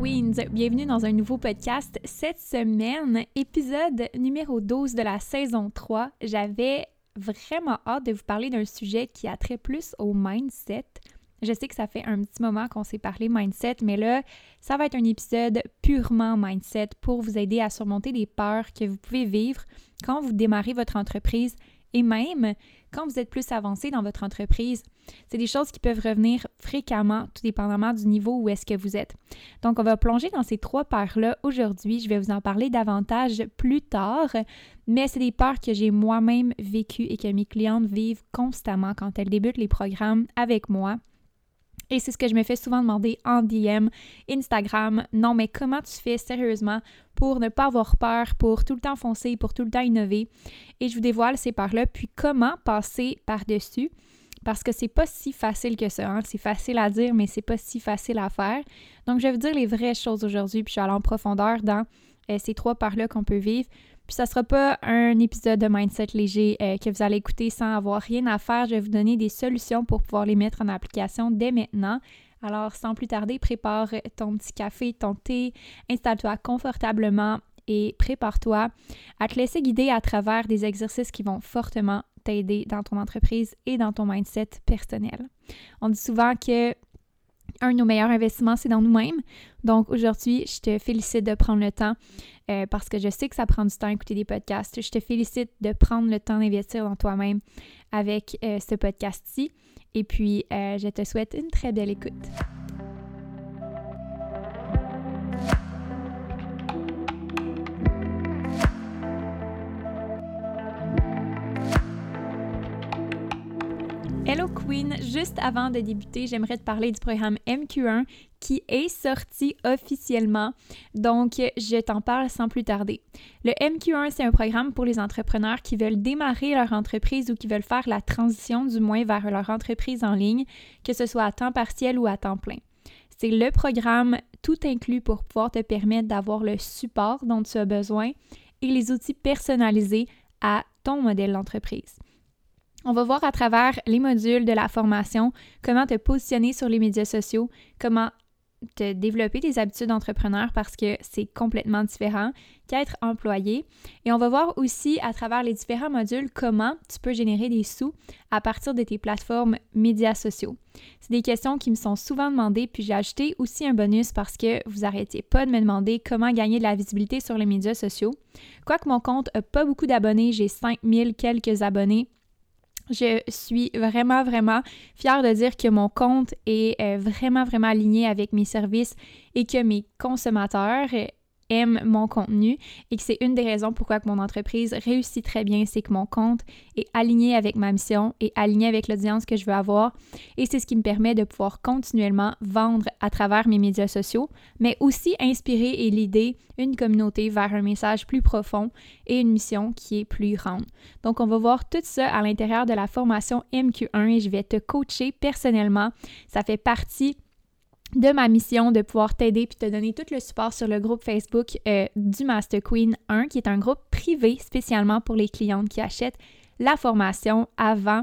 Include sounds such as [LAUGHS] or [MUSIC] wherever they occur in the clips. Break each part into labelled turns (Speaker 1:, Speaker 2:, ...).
Speaker 1: Bienvenue dans un nouveau podcast. Cette semaine, épisode numéro 12 de la saison 3, j'avais vraiment hâte de vous parler d'un sujet qui a trait plus au mindset. Je sais que ça fait un petit moment qu'on s'est parlé mindset, mais là, ça va être un épisode purement mindset pour vous aider à surmonter des peurs que vous pouvez vivre quand vous démarrez votre entreprise et même quand vous êtes plus avancé dans votre entreprise. C'est des choses qui peuvent revenir fréquemment, tout dépendamment du niveau où est-ce que vous êtes. Donc, on va plonger dans ces trois peurs-là aujourd'hui. Je vais vous en parler davantage plus tard, mais c'est des peurs que j'ai moi-même vécues et que mes clientes vivent constamment quand elles débutent les programmes avec moi. Et c'est ce que je me fais souvent demander en DM, Instagram. Non, mais comment tu fais sérieusement pour ne pas avoir peur, pour tout le temps foncer, pour tout le temps innover? Et je vous dévoile ces peurs-là, puis comment passer par-dessus? Parce que c'est pas si facile que ça. Hein. C'est facile à dire, mais c'est pas si facile à faire. Donc, je vais vous dire les vraies choses aujourd'hui, puis je vais aller en profondeur dans euh, ces trois peurs-là qu'on peut vivre puis ça sera pas un épisode de mindset léger euh, que vous allez écouter sans avoir rien à faire. Je vais vous donner des solutions pour pouvoir les mettre en application dès maintenant. Alors, sans plus tarder, prépare ton petit café, ton thé, installe-toi confortablement et prépare-toi à te laisser guider à travers des exercices qui vont fortement t'aider dans ton entreprise et dans ton mindset personnel. On dit souvent que un de nos meilleurs investissements, c'est dans nous-mêmes. Donc aujourd'hui, je te félicite de prendre le temps euh, parce que je sais que ça prend du temps à écouter des podcasts. Je te félicite de prendre le temps d'investir dans toi-même avec euh, ce podcast-ci. Et puis, euh, je te souhaite une très belle écoute. Juste avant de débuter, j'aimerais te parler du programme MQ1 qui est sorti officiellement. Donc, je t'en parle sans plus tarder. Le MQ1, c'est un programme pour les entrepreneurs qui veulent démarrer leur entreprise ou qui veulent faire la transition du moins vers leur entreprise en ligne, que ce soit à temps partiel ou à temps plein. C'est le programme tout inclus pour pouvoir te permettre d'avoir le support dont tu as besoin et les outils personnalisés à ton modèle d'entreprise. On va voir à travers les modules de la formation comment te positionner sur les médias sociaux, comment te développer des habitudes d'entrepreneur parce que c'est complètement différent qu'être employé. Et on va voir aussi à travers les différents modules comment tu peux générer des sous à partir de tes plateformes médias sociaux. C'est des questions qui me sont souvent demandées, puis j'ai ajouté aussi un bonus parce que vous arrêtez pas de me demander comment gagner de la visibilité sur les médias sociaux. Quoique mon compte n'a pas beaucoup d'abonnés, j'ai 5000 quelques abonnés je suis vraiment, vraiment fière de dire que mon compte est euh, vraiment, vraiment aligné avec mes services et que mes consommateurs aime mon contenu et que c'est une des raisons pourquoi mon entreprise réussit très bien, c'est que mon compte est aligné avec ma mission et aligné avec l'audience que je veux avoir et c'est ce qui me permet de pouvoir continuellement vendre à travers mes médias sociaux, mais aussi inspirer et l'idée une communauté vers un message plus profond et une mission qui est plus grande. Donc on va voir tout ça à l'intérieur de la formation MQ1 et je vais te coacher personnellement. Ça fait partie de ma mission de pouvoir t'aider puis te donner tout le support sur le groupe Facebook euh, du Master Queen 1, qui est un groupe privé spécialement pour les clientes qui achètent la formation avant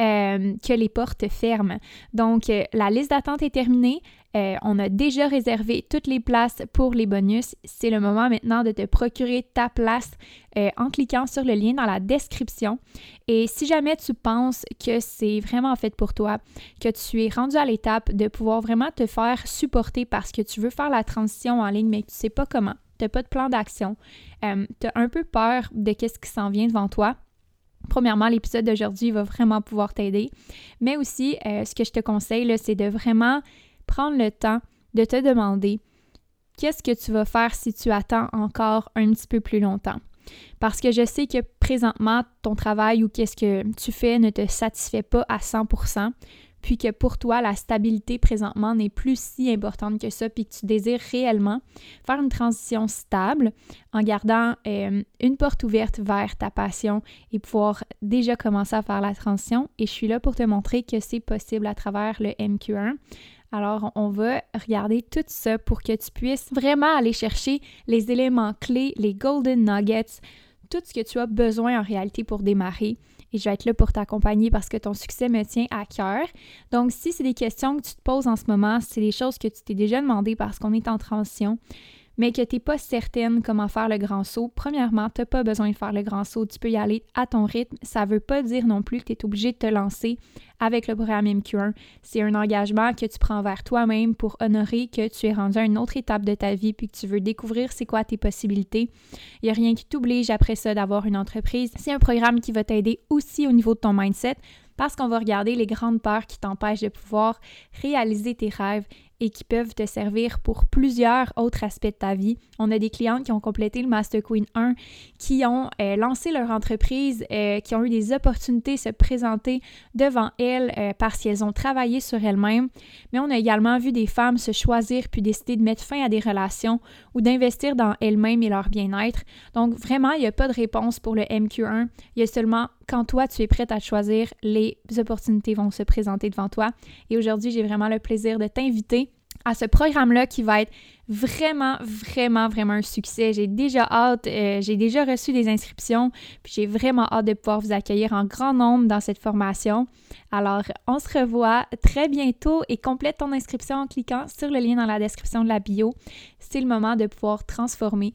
Speaker 1: euh, que les portes ferment. Donc, euh, la liste d'attente est terminée. Euh, on a déjà réservé toutes les places pour les bonus. C'est le moment maintenant de te procurer ta place euh, en cliquant sur le lien dans la description. Et si jamais tu penses que c'est vraiment fait pour toi, que tu es rendu à l'étape de pouvoir vraiment te faire supporter parce que tu veux faire la transition en ligne mais que tu ne sais pas comment, tu n'as pas de plan d'action, euh, tu as un peu peur de ce qui s'en vient devant toi, Premièrement, l'épisode d'aujourd'hui va vraiment pouvoir t'aider. Mais aussi, ce que je te conseille, c'est de vraiment prendre le temps de te demander qu'est-ce que tu vas faire si tu attends encore un petit peu plus longtemps? Parce que je sais que présentement, ton travail ou qu'est-ce que tu fais ne te satisfait pas à 100% puis que pour toi, la stabilité présentement n'est plus si importante que ça, puis que tu désires réellement faire une transition stable en gardant euh, une porte ouverte vers ta passion et pouvoir déjà commencer à faire la transition. Et je suis là pour te montrer que c'est possible à travers le MQ1. Alors, on va regarder tout ça pour que tu puisses vraiment aller chercher les éléments clés, les golden nuggets, tout ce que tu as besoin en réalité pour démarrer et je vais être là pour t'accompagner parce que ton succès me tient à cœur. Donc, si c'est des questions que tu te poses en ce moment, c'est des choses que tu t'es déjà demandé parce qu'on est en transition, mais que tu n'es pas certaine comment faire le grand saut, premièrement, tu n'as pas besoin de faire le grand saut. Tu peux y aller à ton rythme. Ça ne veut pas dire non plus que tu es obligé de te lancer avec le programme MQ1. C'est un engagement que tu prends vers toi-même pour honorer que tu es rendu à une autre étape de ta vie puis que tu veux découvrir c'est quoi tes possibilités. Il n'y a rien qui t'oblige après ça d'avoir une entreprise. C'est un programme qui va t'aider aussi au niveau de ton mindset parce qu'on va regarder les grandes peurs qui t'empêchent de pouvoir réaliser tes rêves et qui peuvent te servir pour plusieurs autres aspects de ta vie. On a des clientes qui ont complété le Master Queen 1, qui ont euh, lancé leur entreprise, euh, qui ont eu des opportunités se présenter devant elles euh, parce qu'elles ont travaillé sur elles-mêmes. Mais on a également vu des femmes se choisir puis décider de mettre fin à des relations ou d'investir dans elles-mêmes et leur bien-être. Donc vraiment, il n'y a pas de réponse pour le MQ1. Il y a seulement quand toi, tu es prête à choisir, les opportunités vont se présenter devant toi. Et aujourd'hui, j'ai vraiment le plaisir de t'inviter à ce programme-là qui va être vraiment, vraiment, vraiment un succès. J'ai déjà hâte, euh, j'ai déjà reçu des inscriptions, puis j'ai vraiment hâte de pouvoir vous accueillir en grand nombre dans cette formation. Alors, on se revoit très bientôt et complète ton inscription en cliquant sur le lien dans la description de la bio. C'est le moment de pouvoir transformer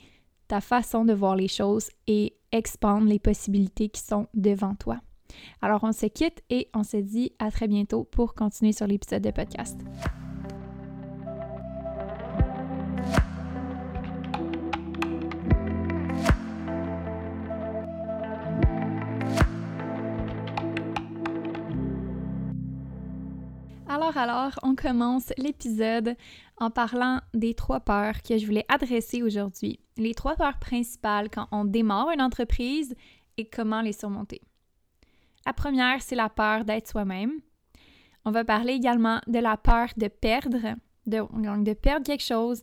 Speaker 1: ta façon de voir les choses et expandre les possibilités qui sont devant toi. Alors, on se quitte et on se dit à très bientôt pour continuer sur l'épisode de podcast. Alors, on commence l'épisode en parlant des trois peurs que je voulais adresser aujourd'hui. Les trois peurs principales quand on démarre une entreprise et comment les surmonter. La première, c'est la peur d'être soi-même. On va parler également de la peur de perdre, de, de perdre quelque chose,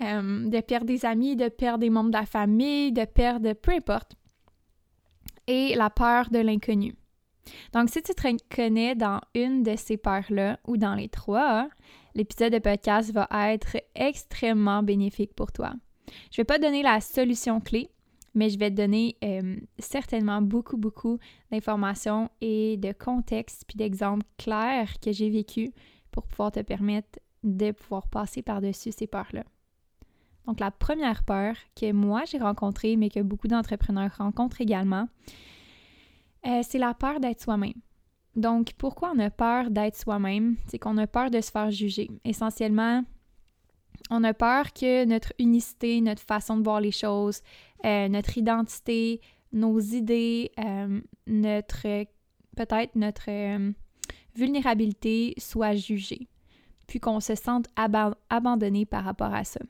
Speaker 1: euh, de perdre des amis, de perdre des membres de la famille, de perdre peu importe. Et la peur de l'inconnu. Donc, si tu te reconnais dans une de ces peurs-là ou dans les trois, l'épisode de podcast va être extrêmement bénéfique pour toi. Je ne vais pas donner la solution clé, mais je vais te donner euh, certainement beaucoup, beaucoup d'informations et de contexte puis d'exemples clairs que j'ai vécu pour pouvoir te permettre de pouvoir passer par-dessus ces peurs-là. Donc, la première peur que moi j'ai rencontrée, mais que beaucoup d'entrepreneurs rencontrent également, euh, c'est la peur d'être soi-même. Donc, pourquoi on a peur d'être soi-même? C'est qu'on a peur de se faire juger. Essentiellement, on a peur que notre unicité, notre façon de voir les choses, euh, notre identité, nos idées, euh, notre peut-être notre vulnérabilité soient jugées, puis qu'on se sente abandonné par rapport à ça.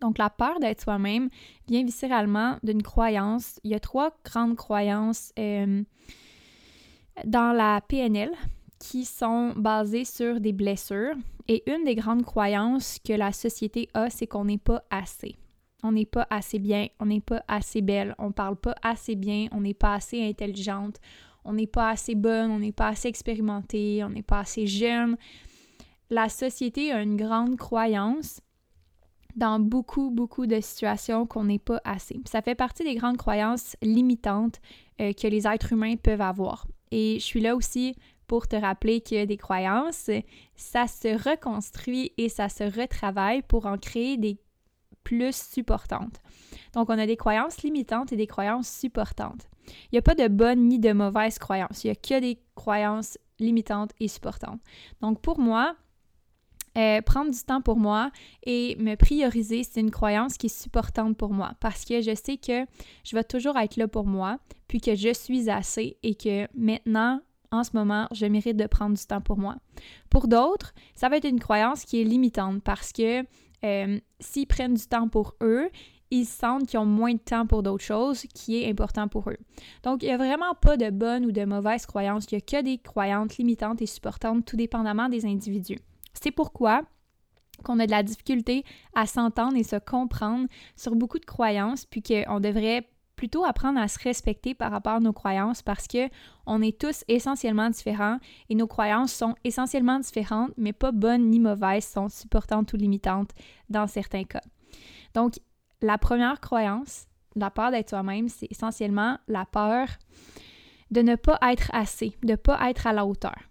Speaker 1: Donc, la peur d'être soi-même vient viscéralement d'une croyance. Il y a trois grandes croyances euh, dans la PNL qui sont basées sur des blessures. Et une des grandes croyances que la société a, c'est qu'on n'est pas assez. On n'est pas assez bien, on n'est pas assez belle, on parle pas assez bien, on n'est pas assez intelligente, on n'est pas assez bonne, on n'est pas assez expérimentée, on n'est pas assez jeune. La société a une grande croyance dans beaucoup, beaucoup de situations qu'on n'est pas assez. Ça fait partie des grandes croyances limitantes euh, que les êtres humains peuvent avoir. Et je suis là aussi pour te rappeler que des croyances, ça se reconstruit et ça se retravaille pour en créer des plus supportantes. Donc, on a des croyances limitantes et des croyances supportantes. Il n'y a pas de bonnes ni de mauvaises croyances. Il n'y a que des croyances limitantes et supportantes. Donc, pour moi, euh, prendre du temps pour moi et me prioriser, c'est une croyance qui est supportante pour moi parce que je sais que je vais toujours être là pour moi, puis que je suis assez et que maintenant, en ce moment, je mérite de prendre du temps pour moi. Pour d'autres, ça va être une croyance qui est limitante parce que euh, s'ils prennent du temps pour eux, ils sentent qu'ils ont moins de temps pour d'autres choses qui est important pour eux. Donc, il n'y a vraiment pas de bonnes ou de mauvaises croyances. Il n'y a que des croyances limitantes et supportantes, tout dépendamment des individus. C'est pourquoi qu'on a de la difficulté à s'entendre et se comprendre sur beaucoup de croyances, puis qu'on devrait plutôt apprendre à se respecter par rapport à nos croyances parce que on est tous essentiellement différents et nos croyances sont essentiellement différentes, mais pas bonnes ni mauvaises, sont supportantes ou limitantes dans certains cas. Donc, la première croyance, la peur d'être soi-même, c'est essentiellement la peur de ne pas être assez, de ne pas être à la hauteur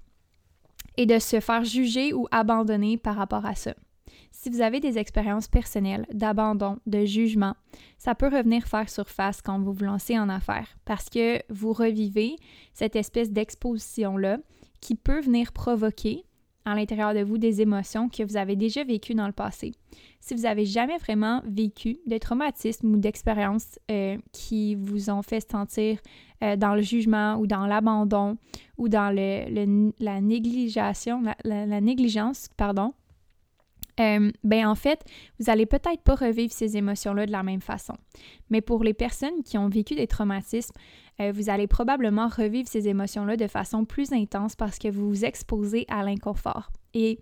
Speaker 1: et de se faire juger ou abandonner par rapport à ça. Si vous avez des expériences personnelles d'abandon, de jugement, ça peut revenir faire surface quand vous vous lancez en affaires parce que vous revivez cette espèce d'exposition-là qui peut venir provoquer à l'intérieur de vous des émotions que vous avez déjà vécues dans le passé. Si vous n'avez jamais vraiment vécu de traumatisme ou d'expériences euh, qui vous ont fait sentir euh, dans le jugement ou dans l'abandon ou dans la négligation, la, négligence, pardon, euh, ben en fait, vous n'allez peut-être pas revivre ces émotions-là de la même façon. Mais pour les personnes qui ont vécu des traumatismes, euh, vous allez probablement revivre ces émotions-là de façon plus intense parce que vous vous exposez à l'inconfort. Et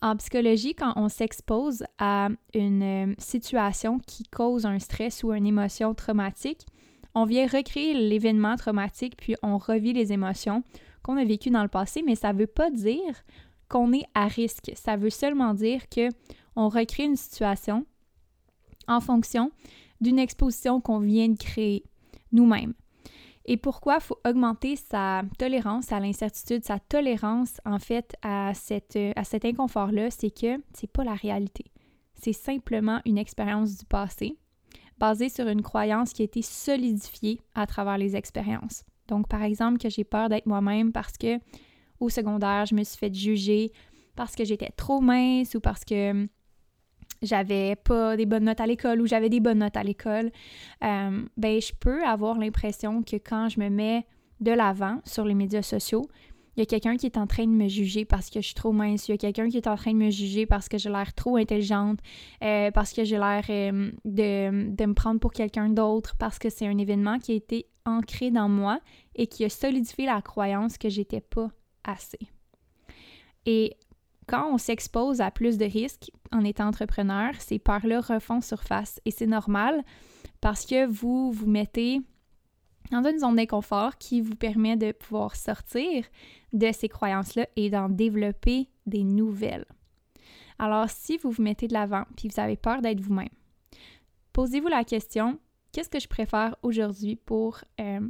Speaker 1: en psychologie, quand on s'expose à une euh, situation qui cause un stress ou une émotion traumatique, on vient recréer l'événement traumatique puis on revit les émotions qu'on a vécues dans le passé, mais ça ne veut pas dire qu'on est à risque. Ça veut seulement dire que on recrée une situation en fonction d'une exposition qu'on vient de créer nous-mêmes. Et pourquoi il faut augmenter sa tolérance à l'incertitude, sa tolérance en fait à, cet inconfort-là, c'est que c'est pas la réalité. C'est simplement une expérience du passé basée sur une croyance qui a été solidifiée à travers les expériences. Donc, par exemple, que j'ai peur d'être moi-même parce que au secondaire, je me suis fait juger parce que j'étais trop mince ou parce que j'avais pas des bonnes notes à l'école ou j'avais des bonnes notes à l'école, euh, ben je peux avoir l'impression que quand je me mets de l'avant sur les médias sociaux, il y a quelqu'un qui est en train de me juger parce que je suis trop mince, il y a quelqu'un qui est en train de me juger parce que j'ai l'air trop intelligente, euh, parce que j'ai l'air euh, de, de me prendre pour quelqu'un d'autre, parce que c'est un événement qui a été ancré dans moi et qui a solidifié la croyance que j'étais pas assez. Et quand on s'expose à plus de risques en étant entrepreneur, ces peurs-là refont surface et c'est normal parce que vous vous mettez dans une zone d'inconfort qui vous permet de pouvoir sortir de ces croyances-là et d'en développer des nouvelles. Alors, si vous vous mettez de l'avant puis vous avez peur d'être vous-même, posez-vous la question qu'est-ce que je préfère aujourd'hui pour euh,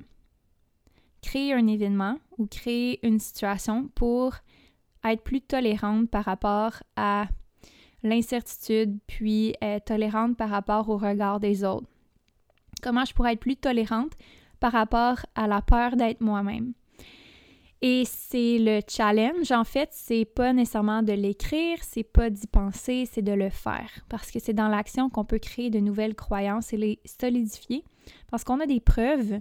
Speaker 1: créer un événement ou créer une situation pour être plus tolérante par rapport à l'incertitude, puis tolérante par rapport au regard des autres. Comment je pourrais être plus tolérante par rapport à la peur d'être moi-même? Et c'est le challenge, en fait, c'est pas nécessairement de l'écrire, c'est pas d'y penser, c'est de le faire. Parce que c'est dans l'action qu'on peut créer de nouvelles croyances et les solidifier. Parce qu'on a des preuves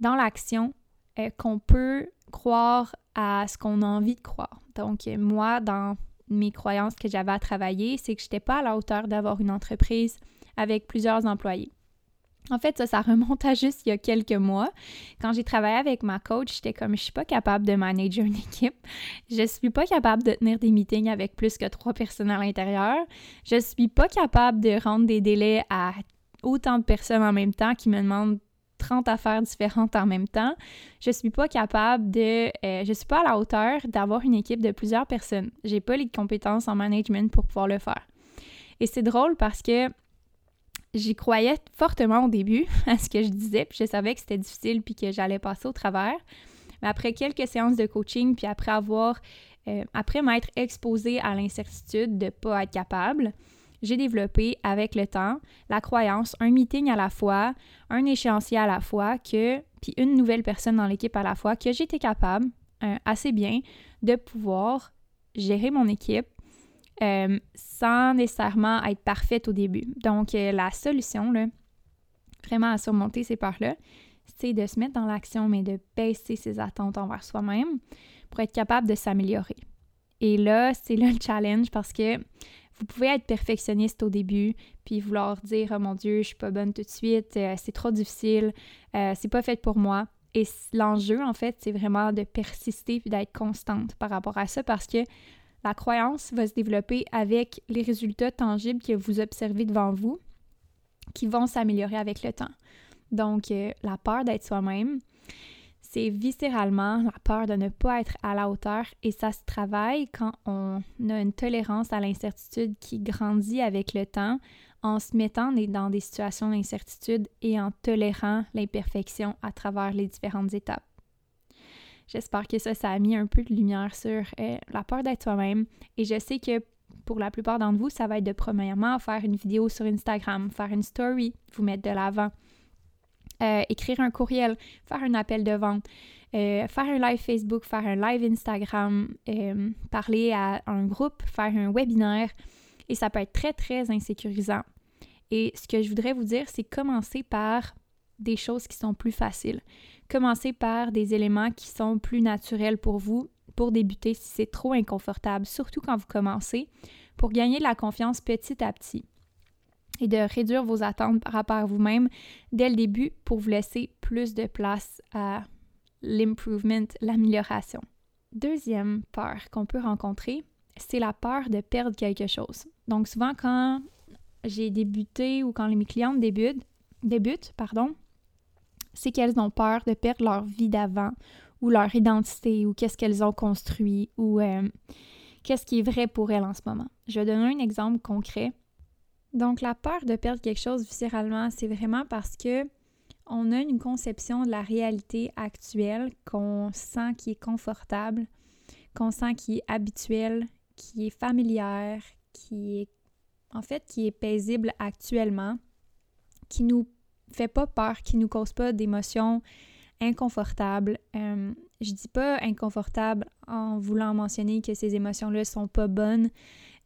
Speaker 1: dans l'action euh, qu'on peut croire à ce qu'on a envie de croire. Donc, moi, dans mes croyances que j'avais à travailler, c'est que je n'étais pas à la hauteur d'avoir une entreprise avec plusieurs employés. En fait, ça, ça remonte à juste il y a quelques mois. Quand j'ai travaillé avec ma coach, j'étais comme, je suis pas capable de manager une équipe. Je suis pas capable de tenir des meetings avec plus que trois personnes à l'intérieur. Je suis pas capable de rendre des délais à autant de personnes en même temps qui me demandent 30 affaires différentes en même temps. Je suis pas capable de euh, je suis pas à la hauteur d'avoir une équipe de plusieurs personnes. J'ai pas les compétences en management pour pouvoir le faire. Et c'est drôle parce que j'y croyais fortement au début [LAUGHS] à ce que je disais, puis je savais que c'était difficile puis que j'allais passer au travers. Mais après quelques séances de coaching, puis après avoir, euh, après m'être exposée à l'incertitude de ne pas être capable, j'ai développé avec le temps la croyance, un meeting à la fois, un échéancier à la fois, que, puis une nouvelle personne dans l'équipe à la fois, que j'étais capable euh, assez bien de pouvoir gérer mon équipe euh, sans nécessairement être parfaite au début. Donc, euh, la solution, vraiment à surmonter ces peurs-là, c'est de se mettre dans l'action, mais de baisser ses attentes envers soi-même pour être capable de s'améliorer. Et là, c'est là le challenge parce que vous pouvez être perfectionniste au début, puis vouloir dire Oh mon Dieu, je suis pas bonne tout de suite, euh, c'est trop difficile, euh, c'est pas fait pour moi. Et l'enjeu, en fait, c'est vraiment de persister puis d'être constante par rapport à ça parce que la croyance va se développer avec les résultats tangibles que vous observez devant vous qui vont s'améliorer avec le temps. Donc, euh, la peur d'être soi-même, c'est viscéralement la peur de ne pas être à la hauteur et ça se travaille quand on a une tolérance à l'incertitude qui grandit avec le temps en se mettant dans des situations d'incertitude et en tolérant l'imperfection à travers les différentes étapes. J'espère que ça, ça a mis un peu de lumière sur euh, la peur d'être soi-même et je sais que pour la plupart d'entre vous, ça va être de premièrement faire une vidéo sur Instagram, faire une story, vous mettre de l'avant, euh, écrire un courriel, faire un appel de vente, euh, faire un live Facebook, faire un live Instagram, euh, parler à un groupe, faire un webinaire. Et ça peut être très, très insécurisant. Et ce que je voudrais vous dire, c'est commencer par des choses qui sont plus faciles. Commencer par des éléments qui sont plus naturels pour vous pour débuter si c'est trop inconfortable, surtout quand vous commencez, pour gagner de la confiance petit à petit et de réduire vos attentes par rapport à vous-même dès le début pour vous laisser plus de place à l'improvement, l'amélioration. Deuxième peur qu'on peut rencontrer, c'est la peur de perdre quelque chose. Donc souvent quand j'ai débuté ou quand mes clientes débutent, pardon, c'est qu'elles ont peur de perdre leur vie d'avant ou leur identité ou qu'est-ce qu'elles ont construit ou euh, qu'est-ce qui est vrai pour elles en ce moment. Je vais donner un exemple concret. Donc, la peur de perdre quelque chose viscéralement, c'est vraiment parce que on a une conception de la réalité actuelle qu'on sent qui est confortable, qu'on sent qui est habituelle, qui est familière, qui est en fait qui est paisible actuellement, qui nous fait pas peur, qui nous cause pas d'émotions inconfortables. Euh, je dis pas inconfortable en voulant mentionner que ces émotions-là sont pas bonnes,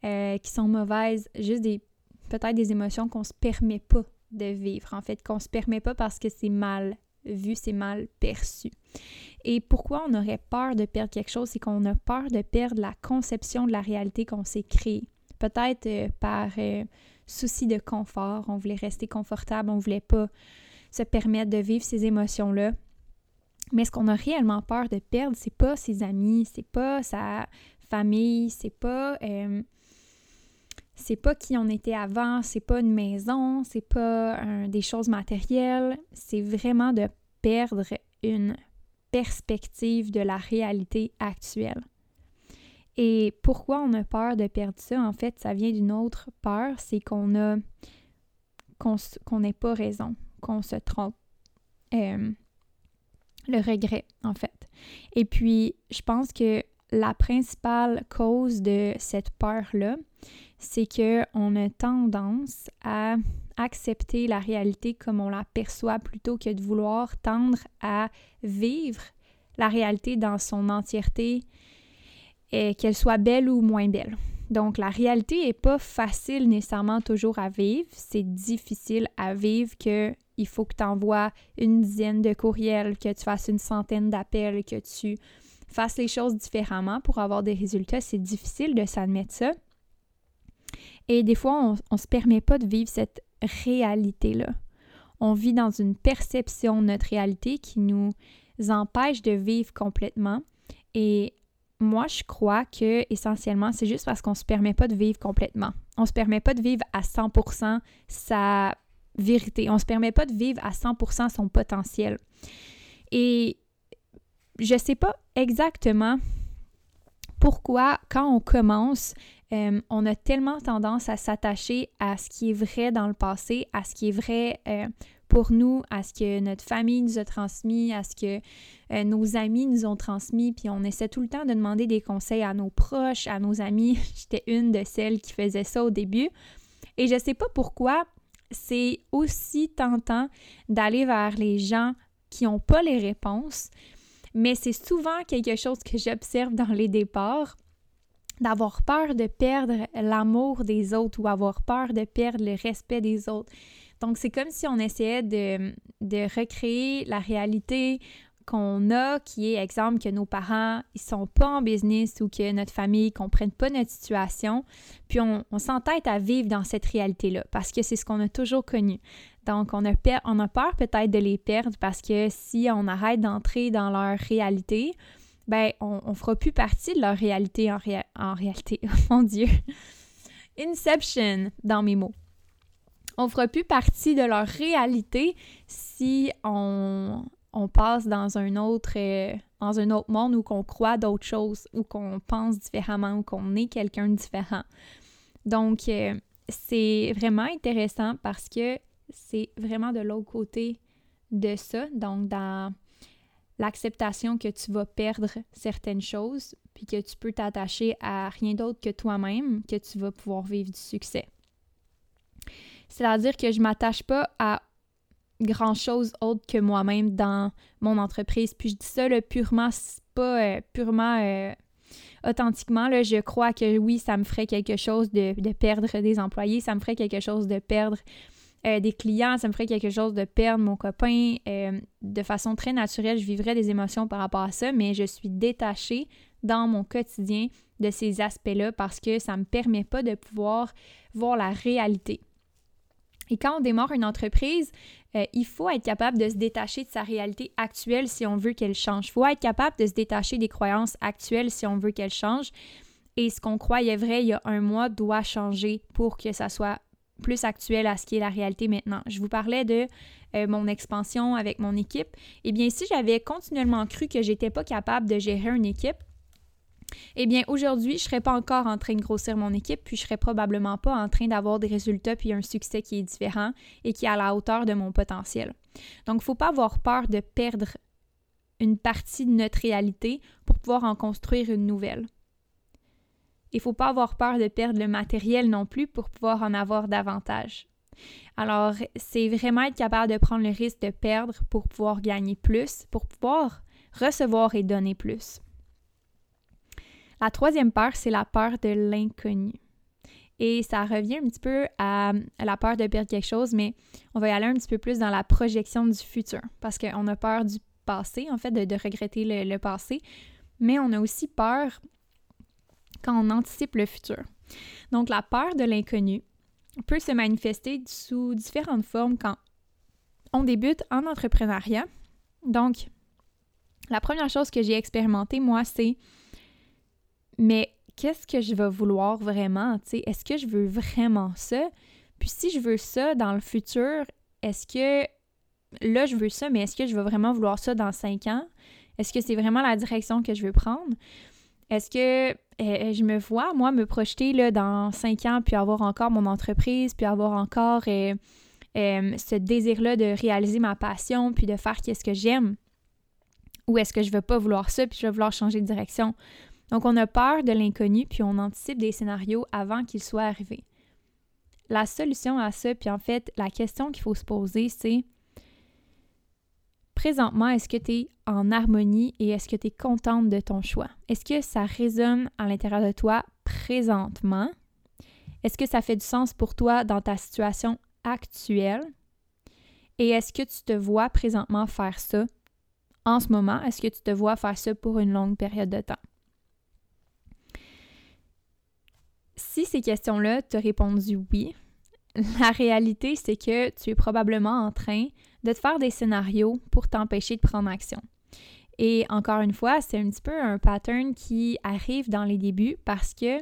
Speaker 1: euh, qui sont mauvaises, juste des peut-être des émotions qu'on se permet pas de vivre, en fait, qu'on se permet pas parce que c'est mal vu, c'est mal perçu. Et pourquoi on aurait peur de perdre quelque chose, c'est qu'on a peur de perdre la conception de la réalité qu'on s'est créée. Peut-être euh, par euh, souci de confort, on voulait rester confortable, on voulait pas se permettre de vivre ces émotions-là. Mais ce qu'on a réellement peur de perdre, c'est pas ses amis, c'est pas sa famille, c'est pas euh, c'est pas qui on était avant, c'est pas une maison, c'est pas des choses matérielles, c'est vraiment de perdre une perspective de la réalité actuelle. Et pourquoi on a peur de perdre ça? En fait, ça vient d'une autre peur, c'est qu'on a qu'on n'ait pas raison, qu'on se trompe. Euh, le regret, en fait. Et puis, je pense que la principale cause de cette peur-là, c'est qu'on a tendance à accepter la réalité comme on la perçoit plutôt que de vouloir tendre à vivre la réalité dans son entièreté, et qu'elle soit belle ou moins belle. Donc la réalité n'est pas facile nécessairement toujours à vivre, c'est difficile à vivre que il faut que tu envoies une dizaine de courriels, que tu fasses une centaine d'appels, que tu fasses les choses différemment pour avoir des résultats, c'est difficile de s'admettre ça. Et des fois, on ne se permet pas de vivre cette réalité-là. On vit dans une perception de notre réalité qui nous empêche de vivre complètement. Et moi, je crois que essentiellement, c'est juste parce qu'on ne se permet pas de vivre complètement. On ne se permet pas de vivre à 100% sa vérité. On ne se permet pas de vivre à 100% son potentiel. Et je ne sais pas exactement pourquoi, quand on commence, euh, on a tellement tendance à s'attacher à ce qui est vrai dans le passé, à ce qui est vrai euh, pour nous, à ce que notre famille nous a transmis, à ce que euh, nos amis nous ont transmis, puis on essaie tout le temps de demander des conseils à nos proches, à nos amis. [LAUGHS] J'étais une de celles qui faisait ça au début. Et je sais pas pourquoi c'est aussi tentant d'aller vers les gens qui n'ont pas les réponses, mais c'est souvent quelque chose que j'observe dans les départs d'avoir peur de perdre l'amour des autres ou avoir peur de perdre le respect des autres. Donc, c'est comme si on essayait de, de recréer la réalité qu'on a, qui est, exemple, que nos parents, ils sont pas en business ou que notre famille ne comprenne pas notre situation, puis on, on s'entête à vivre dans cette réalité-là, parce que c'est ce qu'on a toujours connu. Donc, on a, on a peur peut-être de les perdre parce que si on arrête d'entrer dans leur réalité, ben, on, ne fera plus partie de leur réalité en, en réalité. [LAUGHS] mon Dieu! Inception dans mes mots. On fera plus partie de leur réalité si on, on passe dans un autre euh, dans un autre monde où qu'on croit d'autres choses, ou qu'on pense différemment, ou qu'on est quelqu'un de différent. Donc, euh, c'est vraiment intéressant parce que c'est vraiment de l'autre côté de ça, donc dans l'acceptation que tu vas perdre certaines choses, puis que tu peux t'attacher à rien d'autre que toi-même, que tu vas pouvoir vivre du succès. C'est-à-dire que je m'attache pas à grand-chose autre que moi-même dans mon entreprise. Puis je dis ça purement, pas euh, purement euh, authentiquement. Je crois que oui, ça me ferait quelque chose de, perdre des employés, ça me ferait quelque chose de perdre euh, des clients, ça me ferait quelque chose de perdre mon copain. de façon très naturelle, je vivrais des émotions par rapport à ça, mais je suis détachée dans mon quotidien de ces aspects-là parce que ça ne me permet pas de pouvoir voir la réalité. Et quand on démarre une entreprise, euh, il faut être capable de se détacher de sa réalité actuelle si on veut qu'elle change. Il faut être capable de se détacher des croyances actuelles si on veut qu'elles changent. Et ce qu'on croyait vrai il y a un mois doit changer pour que ça soit plus actuel à ce qui est la réalité maintenant. Je vous parlais de euh, mon expansion avec mon équipe. Eh bien, si j'avais continuellement cru que j'étais pas capable de gérer une équipe, eh bien, aujourd'hui, je ne serais pas encore en train de grossir mon équipe, puis je serais probablement pas en train d'avoir des résultats puis un succès qui est différent et qui est à la hauteur de mon potentiel. Donc, il ne faut pas avoir peur de perdre une partie de notre réalité pour pouvoir en construire une nouvelle. Il ne faut pas avoir peur de perdre le matériel non plus pour pouvoir en avoir davantage. Alors, c'est vraiment être capable de prendre le risque de perdre pour pouvoir gagner plus, pour pouvoir recevoir et donner plus. La troisième peur, c'est la peur de l'inconnu. Et ça revient un petit peu à, la peur de perdre quelque chose, mais on va y aller un petit peu plus dans la projection du futur, parce qu'on a peur du passé, en fait, de, regretter le, passé, mais on a aussi peur quand on anticipe le futur. Donc la peur de l'inconnu peut se manifester sous différentes formes quand on débute en entrepreneuriat. Donc, la première chose que j'ai expérimentée, moi, c'est mais qu'est-ce que je vais vouloir vraiment? Est-ce que je veux vraiment ça? Puis si je veux ça dans le futur, est-ce que là, je veux ça, mais est-ce que je vais vraiment vouloir ça dans cinq ans? Est-ce que c'est vraiment la direction que je veux prendre? Est-ce que je me vois, moi, me projeter dans cinq ans, puis avoir encore mon entreprise, puis avoir encore euh, euh, ce désir-là de réaliser ma passion, puis de faire qu'est-ce que j'aime? Ou est-ce que je ne veux pas vouloir ça, puis je vais vouloir changer de direction? Donc, on a peur de l'inconnu, puis on anticipe des scénarios avant qu'ils soient arrivés. La solution à ça, puis en fait, la question qu'il faut se poser, c'est présentement, est-ce que tu es en harmonie et est-ce que tu es contente de ton choix? Est-ce que ça résonne à l'intérieur de toi présentement? Est-ce que ça fait du sens pour toi dans ta situation actuelle? Et est-ce que tu te vois présentement faire ça en ce moment? Est-ce que tu te vois faire ça pour une longue période de temps? Si ces questions-là t'ont répondu oui, [LAUGHS] la réalité, c'est que tu es probablement en train de te faire des scénarios pour t'empêcher de prendre action. Et encore une fois, c'est un petit peu un pattern qui arrive dans les débuts parce que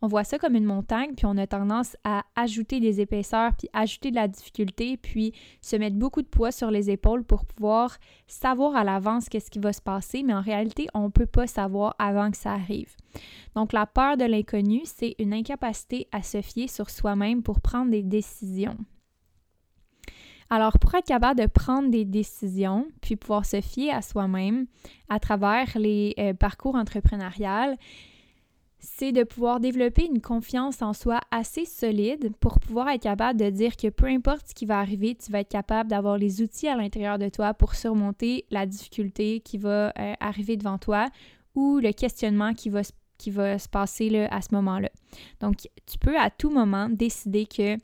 Speaker 1: on voit ça comme une montagne, puis on a tendance à ajouter des épaisseurs, puis ajouter de la difficulté, puis se mettre beaucoup de poids sur les épaules pour pouvoir savoir à l'avance qu'est-ce qui va se passer, mais en réalité, on ne peut pas savoir avant que ça arrive. Donc la peur de l'inconnu, c'est une incapacité à se fier sur soi-même pour prendre des décisions. Alors, pour être capable de prendre des décisions, puis pouvoir se fier à soi-même à travers les euh, parcours entrepreneuriales, c'est de pouvoir développer une confiance en soi assez solide pour pouvoir être capable de dire que peu importe ce qui va arriver, tu vas être capable d'avoir les outils à l'intérieur de toi pour surmonter la difficulté qui va euh, arriver devant toi ou le questionnement qui va, se passer à ce moment-là. Donc, tu peux à tout moment décider que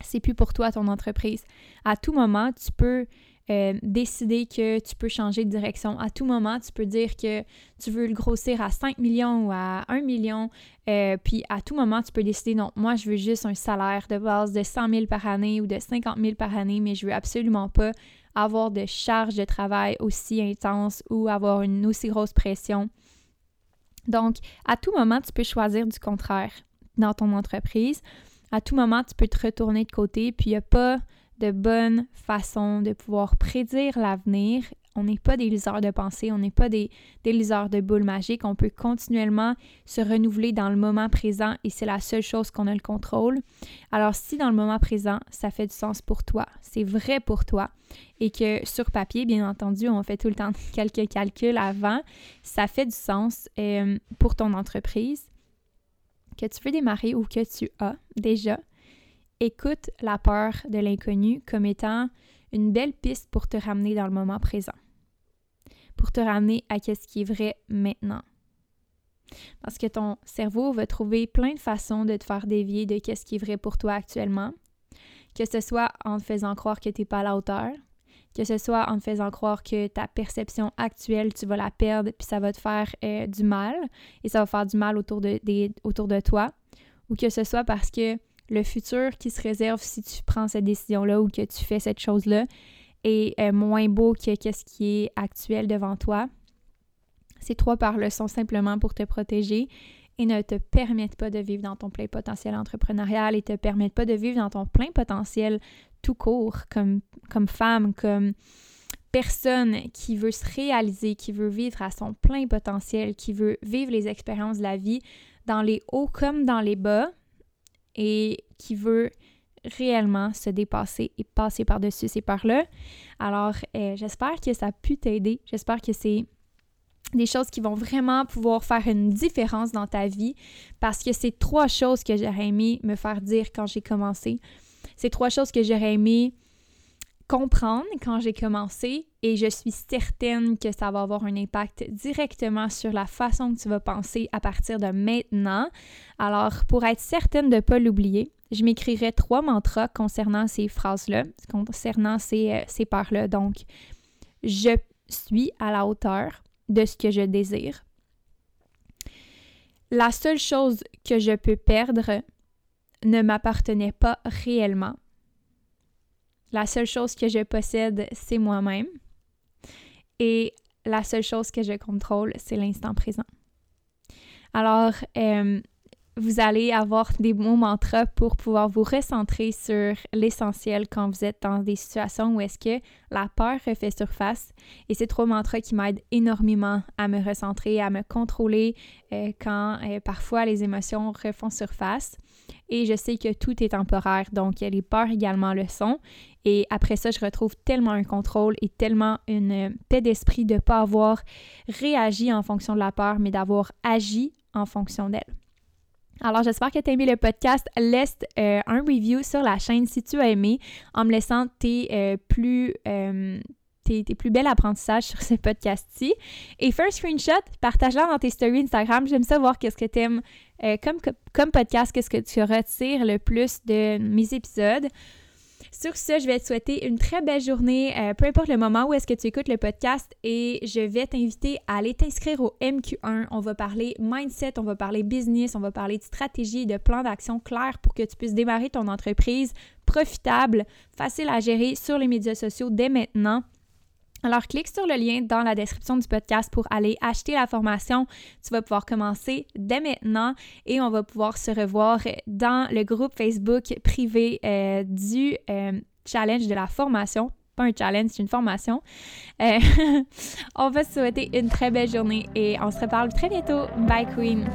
Speaker 1: c'est plus pour toi ton entreprise. À tout moment, tu peux euh, décider que tu peux changer de direction. À tout moment, tu peux dire que tu veux le grossir à 5 millions ou à 1 million. Euh, puis à tout moment, tu peux décider, non, moi, je veux juste un salaire de base de 100 000 par année ou de 50 000 par année, mais je veux absolument pas avoir de charge de travail aussi intense ou avoir une aussi grosse pression. Donc, à tout moment, tu peux choisir du contraire dans ton entreprise. À tout moment, tu peux te retourner de côté, puis il n'y a pas de bonne façon de pouvoir prédire l'avenir. On n'est pas des liseurs de pensée, on n'est pas des, des liseurs de boules magiques. On peut continuellement se renouveler dans le moment présent et c'est la seule chose qu'on a le contrôle. Alors si dans le moment présent, ça fait du sens pour toi, c'est vrai pour toi et que sur papier, bien entendu, on fait tout le temps [LAUGHS] quelques calculs avant, ça fait du sens euh, pour ton entreprise que tu veux démarrer ou que tu as déjà, écoute la peur de l'inconnu comme étant une belle piste pour te ramener dans le moment présent, pour te ramener à ce qui est vrai maintenant. Parce que ton cerveau va trouver plein de façons de te faire dévier de ce qui est vrai pour toi actuellement, que ce soit en te faisant croire que tu n'es pas à la hauteur, que ce soit en te faisant croire que ta perception actuelle, tu vas la perdre, puis ça va te faire euh, du mal, et ça va faire du mal autour de, autour de toi, ou que ce soit parce que le futur qui se réserve si tu prends cette décision-là ou que tu fais cette chose-là est euh, moins beau que ce qui est actuel devant toi. Ces trois peurs-là sont simplement pour te protéger et ne te permettent pas de vivre dans ton plein potentiel entrepreneurial et te permettent pas de vivre dans ton plein potentiel tout court comme, comme femme, comme personne qui veut se réaliser, qui veut vivre à son plein potentiel, qui veut vivre les expériences de la vie dans les hauts comme dans les bas, et qui veut réellement se dépasser et passer par-dessus ces peurs-là. Alors, euh, j'espère que ça a pu t'aider. J'espère que c'est des choses qui vont vraiment pouvoir faire une différence dans ta vie parce que c'est trois choses que j'aurais aimé me faire dire quand j'ai commencé. C'est trois choses que j'aurais aimé comprendre quand j'ai commencé et je suis certaine que ça va avoir un impact directement sur la façon que tu vas penser à partir de maintenant. Alors, pour être certaine de ne pas l'oublier, je m'écrirai trois mantras concernant ces phrases-là, concernant ces, euh, ces peurs-là. Donc, je suis à la hauteur de ce que je désire. La seule chose que je peux perdre ne m'appartenait pas réellement. La seule chose que je possède, c'est moi-même. Et la seule chose que je contrôle, c'est l'instant présent. Alors, euh, vous allez avoir des mots mantras pour pouvoir vous recentrer sur l'essentiel quand vous êtes dans des situations où est-ce que la peur refait surface. Et c'est trois mantras qui m'aident énormément à me recentrer, à me contrôler euh, quand euh, parfois les émotions refont surface. Et je sais que tout est temporaire, donc les peurs également le sont. Et après ça, je retrouve tellement un contrôle et tellement une paix d'esprit de ne pas avoir réagi en fonction de la peur, mais d'avoir agi en fonction d'elle. Alors, j'espère que tu as aimé le podcast. Laisse euh, un review sur la chaîne si tu as aimé en me laissant tes euh, plus. Euh, tes, plus belles apprentissages sur ce podcast-ci. Et fais un screenshot, partage-la dans tes stories Instagram. J'aime savoir qu'est-ce que tu aimes comme, comme podcast, qu'est-ce que tu retires le plus de mes épisodes. Sur ce, je vais te souhaiter une très belle journée, euh, peu importe le moment où est-ce que tu écoutes le podcast et je vais t'inviter à aller t'inscrire au MQ1. On va parler mindset, on va parler business, on va parler de stratégie de plan d'action clair pour que tu puisses démarrer ton entreprise profitable, facile à gérer sur les médias sociaux dès maintenant. Alors, clique sur le lien dans la description du podcast pour aller acheter la formation. Tu vas pouvoir commencer dès maintenant et on va pouvoir se revoir dans le groupe Facebook privé euh, du euh, challenge de la formation. Pas un challenge, c'est une formation. Euh, [LAUGHS] on va se souhaiter une très belle journée et on se reparle très bientôt. Bye Queen!